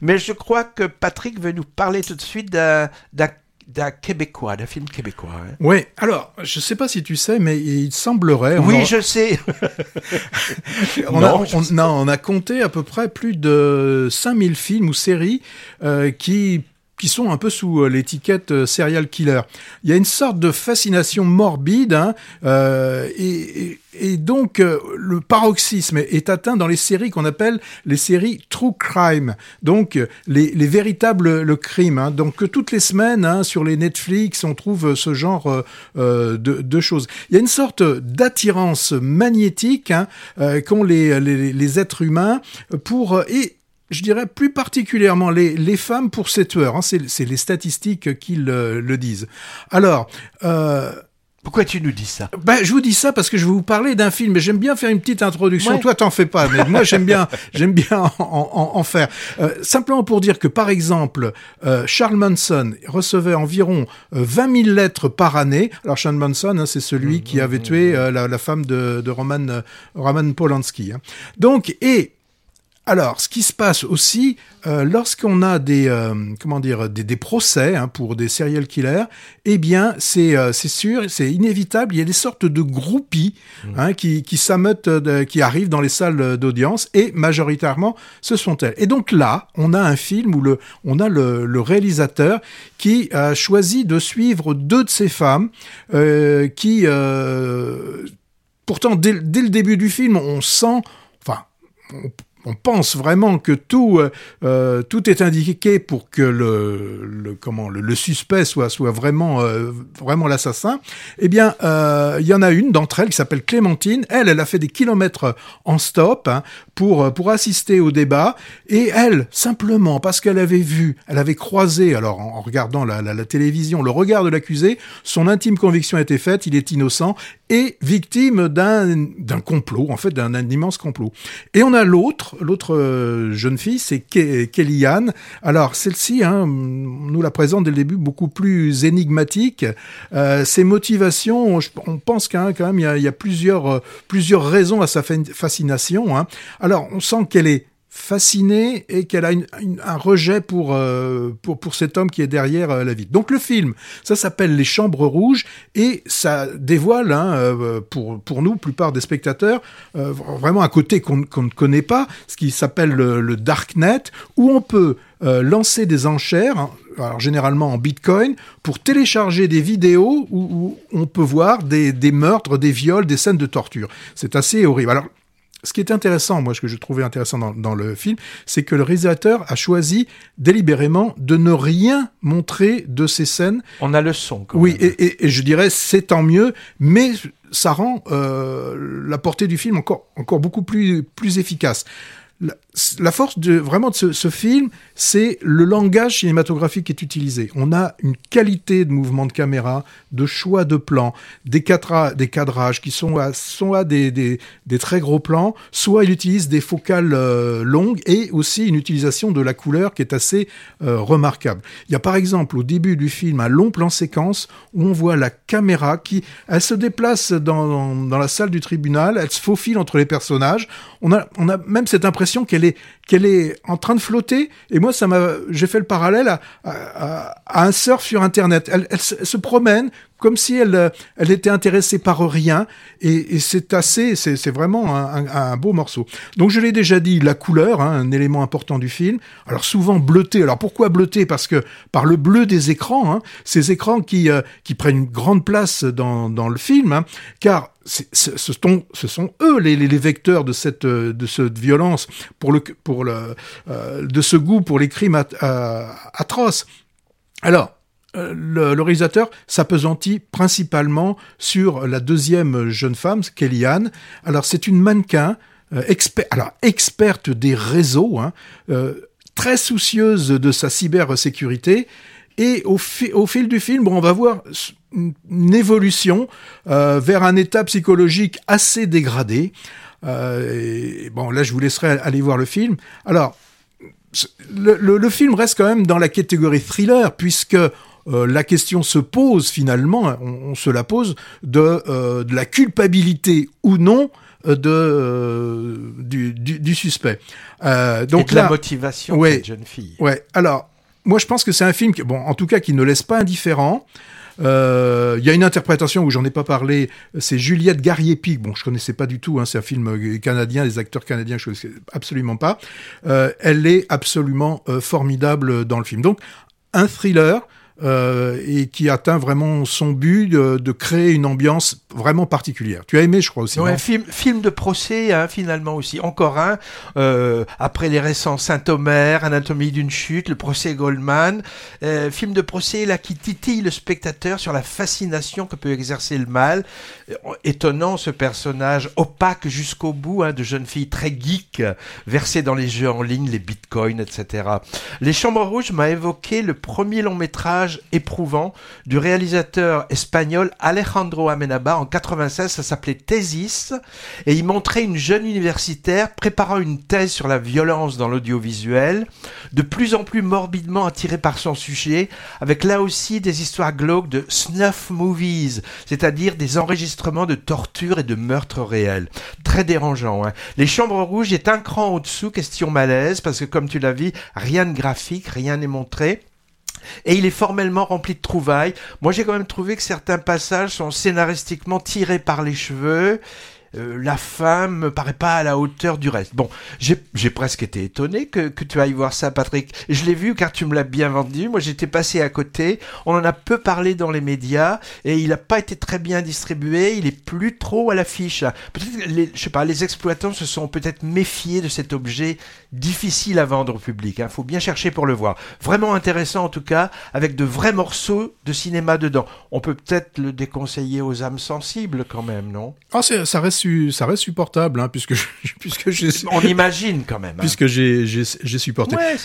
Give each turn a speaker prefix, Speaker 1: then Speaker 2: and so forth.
Speaker 1: Mais je crois que Patrick veut nous parler tout de suite d'un d'un Québécois, d'un film québécois. Hein.
Speaker 2: Oui, alors, je ne sais pas si tu sais, mais il semblerait...
Speaker 1: Oui, je sais.
Speaker 2: on, a, on, a compté à peu près plus de 5000 films ou séries euh, qui qui sont un peu sous euh, l'étiquette euh, serial killer. Il y a une sorte de fascination morbide, hein, euh, et, et, donc euh, le paroxysme est atteint dans les séries qu'on appelle les séries true crime, donc les, les véritables le crime. Hein. Donc toutes les semaines hein, sur les Netflix, on trouve ce genre euh, de, de, choses. Il y a une sorte d'attirance magnétique hein, qu'ont les, les, les, êtres humains pour et je dirais plus particulièrement les, les femmes pour ces tueurs. Hein, c'est les statistiques qui le, le disent. Alors,
Speaker 1: euh, pourquoi tu nous dis ça?
Speaker 2: ben, Je vous dis ça parce que je vais vous parler d'un film, mais j'aime bien faire une petite introduction. Toi, t'en fais pas, mais moi, j'aime bien, j'aime bien en, en, faire. Euh, simplement pour dire que, par exemple, euh, Charles Manson recevait environ 20 000 lettres par année. Alors, Charles Manson, hein, c'est celui mmh, qui avait mmh, tué mmh. Euh, la, la, femme de, de Roman, euh, Roman Polanski. Hein. Donc, et alors, ce qui se passe aussi, euh, lorsqu'on a des, euh, comment dire, des, procès hein, pour des serial killers, eh bien, euh, c'est sûr, c'est inévitable. Il y a des sortes de groupies mmh. hein, qui, qui qui arrivent dans les salles d'audience, et majoritairement, ce sont elles. Et donc là, on a un film où le, on a le, réalisateur qui a choisi de suivre deux de ces femmes qui, pourtant, dès, dès, le début du film, on sent, enfin, on, on pense vraiment que tout, euh, euh, tout est indiqué pour que le, comment, le, suspect soit, soit vraiment, euh, vraiment l'assassin, eh bien, il y en a une d'entre elles qui s'appelle Clémentine. Elle, elle a fait des kilomètres en stop hein, pour, pour assister au débat. Et elle, simplement, parce qu'elle avait vu, elle avait croisé, alors en, regardant la, télévision, le regard de l'accusé, son intime conviction était faite, il est innocent, et victime d'un complot, en fait, d'un immense complot. Et on a l'autre, l'autre euh, jeune fille, c'est Kellyanne. Alors celle-ci, hein, nous la présente dès le début beaucoup plus énigmatique. Euh, ses motivations, on pense quand même, il y a, y a plusieurs, euh, plusieurs raisons à sa fascination. Hein. Alors on sent qu'elle est fascinée et qu'elle a un rejet pour, euh, pour, pour cet homme qui est derrière euh, la vie. Donc le film, ça s'appelle Les Chambres Rouges et ça dévoile hein, euh, pour, pour nous, plupart des spectateurs, vraiment un côté qu'on ne connaît pas, ce qui s'appelle le, Darknet, où on peut lancer des enchères, alors généralement en Bitcoin, pour télécharger des vidéos où, où on peut voir des, des meurtres, des viols, des scènes de torture. C'est assez horrible. Alors ce qui est intéressant, moi, ce que je trouvais intéressant dans, le film, c'est que le réalisateur a choisi délibérément de ne rien montrer de ces scènes.
Speaker 1: On a le son. Quand
Speaker 2: oui, Et, et, je dirais c'est tant mieux, mais ça rend euh, la portée du film encore encore beaucoup plus plus efficace la, force de vraiment de ce, film, c'est le langage cinématographique qui est utilisé. On a une qualité de mouvement de caméra, de choix de plans, des, cadrages qui sont à, à des, très gros plans, soit il utilise des focales euh, longues et aussi une utilisation de la couleur qui est assez euh, remarquable. Il y a par exemple au début du film un long plan séquence où on voit la caméra qui se déplace dans, la salle du tribunal, elle se faufile entre les personnages. On a même cette impression qu'elle est qu'elle est en train de flotter. Et moi, ça m'a, j'ai fait le parallèle à, un surf sur Internet. Elle, se promène comme si elle, elle était intéressée par rien. Et, c'est assez, c'est vraiment un, beau morceau. Donc, je l'ai déjà dit, la couleur, hein, un élément important du film. Alors, souvent bleuté. Alors, pourquoi bleuté Parce que par le bleu des écrans, hein, ces écrans qui, euh, qui prennent une grande place dans, dans le film, hein, car ce sont, eux les, vecteurs de cette, violence, le, le, euh, de ce goût pour les crimes atroces. Alors, euh, le, réalisateur s'apesantit principalement sur la deuxième jeune femme, Kellyanne. Alors, c'est une mannequin, euh, alors, experte des réseaux, hein, très soucieuse de sa cybersécurité. Et au, au, fil du film, bon, on va voir une évolution euh, vers un état psychologique assez dégradé. Euh, bon, là, je vous laisserai aller voir le film. Alors, le, film reste quand même dans la catégorie thriller, puisque euh, la question se pose finalement, on, se la pose, de, de la culpabilité ou non de euh, du, du, du suspect. Euh, donc
Speaker 1: Et de
Speaker 2: là,
Speaker 1: la motivation de
Speaker 2: ouais.
Speaker 1: cette jeune fille.
Speaker 2: Ouais. Alors, moi, je pense que c'est un film en tout cas, qui ne laisse pas indifférent. Euh, Il y a une interprétation où j'en ai pas parlé, c'est Juliette Garriépi. Bon, je connaissais pas du tout. Hein, c'est un film euh, canadien, des acteurs canadiens, je connaissais absolument pas. Euh, elle est absolument formidable dans le film. Donc, un thriller. et qui atteint vraiment son but de créer une ambiance vraiment particulière. Tu as aimé, je crois aussi.
Speaker 1: Ouais, film, film de procès, hein, finalement aussi. Encore un, euh, après les récents Saint-Omer, Anatomie d'une chute, le procès Goldman. Euh, film de procès là qui titille le spectateur sur la fascination que peut exercer le mal. Euh, étonnant ce personnage opaque jusqu'au bout, hein, de jeune fille très geek, versée dans les jeux en ligne, les bitcoins, etc. Les Chambres Rouges m'a évoqué le premier long métrage éprouvant du réalisateur espagnol Alejandro Amenabar en 96, ça s'appelait Thesis, et il montrait une jeune universitaire préparant une thèse sur la violence dans l'audiovisuel, de plus en plus morbidement attirée par son sujet, avec là aussi des histoires glauques de snuff movies, c'est-à-dire des enregistrements de torture et de meurtres réels. Très dérangeant. Hein. Les Chambres Rouges est un cran au-dessous, question malaise, parce que comme tu l'as vu, rien de graphique, rien n'est montré. Et il est formellement rempli de trouvailles. Moi, j'ai quand même trouvé que certains passages sont scénaristiquement tirés par les cheveux. Euh, la femme me paraît pas à la hauteur du reste. Bon, j'ai presque été étonné que, que tu ailles voir ça, Patrick. Je l'ai vu car tu me l'as bien vendu. Moi, j'étais passé à côté. On en a peu parlé dans les médias et il n'a pas été très bien distribué. Il est plus trop à l'affiche. Peut-être, je sais pas, les exploitants se sont peut-être méfiés de cet objet difficile à vendre au public. Il faut bien chercher pour le voir. Vraiment intéressant en tout cas, avec de vrais morceaux de cinéma dedans. On peut peut-être le déconseiller aux âmes sensibles quand même, non?
Speaker 2: Ah, ça reste, ça reste supportable, hein, puisque je- puisque j'ai
Speaker 1: On imagine quand même. hein.
Speaker 2: puisque j'ai supporté.
Speaker 1: Ouais,